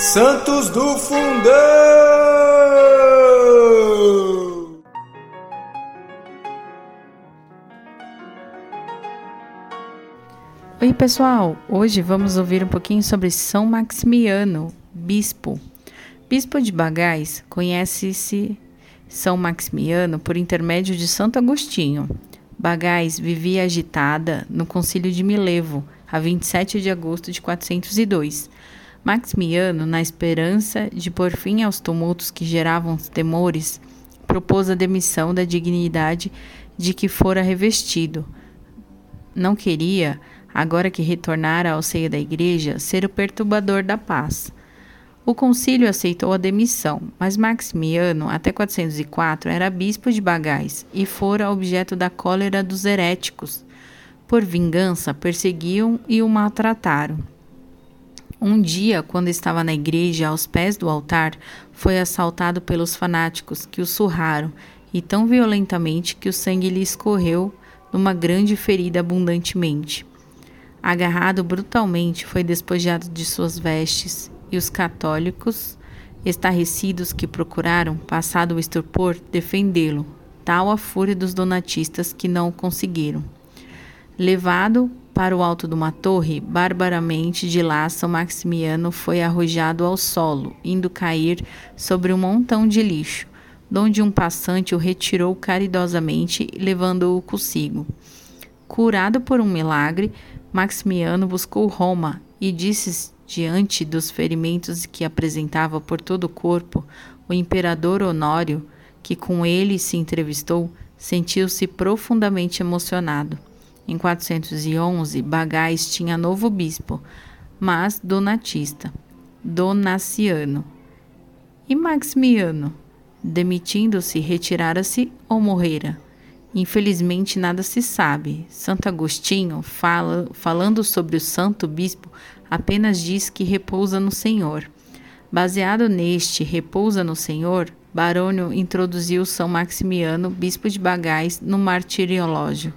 Santos do Fundão! Oi, pessoal! Hoje vamos ouvir um pouquinho sobre São Maximiano, bispo. Bispo de Bagais conhece-se São Maximiano por intermédio de Santo Agostinho. Bagais vivia agitada no concílio de Milevo, a 27 de agosto de 402. Maximiano, na esperança de pôr fim aos tumultos que geravam temores, propôs a demissão da dignidade de que fora revestido. Não queria, agora que retornara ao seio da igreja, ser o perturbador da paz. O concílio aceitou a demissão, mas Maximiano, até 404, era bispo de Bagais e fora objeto da cólera dos heréticos. Por vingança, perseguiam e o maltrataram. Um dia, quando estava na igreja aos pés do altar, foi assaltado pelos fanáticos que o surraram e tão violentamente que o sangue lhe escorreu numa grande ferida abundantemente. Agarrado brutalmente, foi despojado de suas vestes e os católicos, estarrecidos que procuraram, passado o estupor, defendê-lo, tal a fúria dos donatistas que não o conseguiram. Levado para o alto de uma torre, barbaramente de São Maximiano foi arrojado ao solo, indo cair sobre um montão de lixo, donde um passante o retirou caridosamente, levando-o consigo. Curado por um milagre, Maximiano buscou Roma e disse diante dos ferimentos que apresentava por todo o corpo, o imperador Honório, que com ele se entrevistou, sentiu-se profundamente emocionado. Em 411, Bagais tinha novo bispo, mas donatista, Donaciano. E Maximiano, demitindo-se, retirara-se ou morrera? Infelizmente nada se sabe. Santo Agostinho, fala, falando sobre o santo bispo, apenas diz que repousa no Senhor. Baseado neste repousa no Senhor, Barônio introduziu São Maximiano, bispo de Bagais, no martiriológio.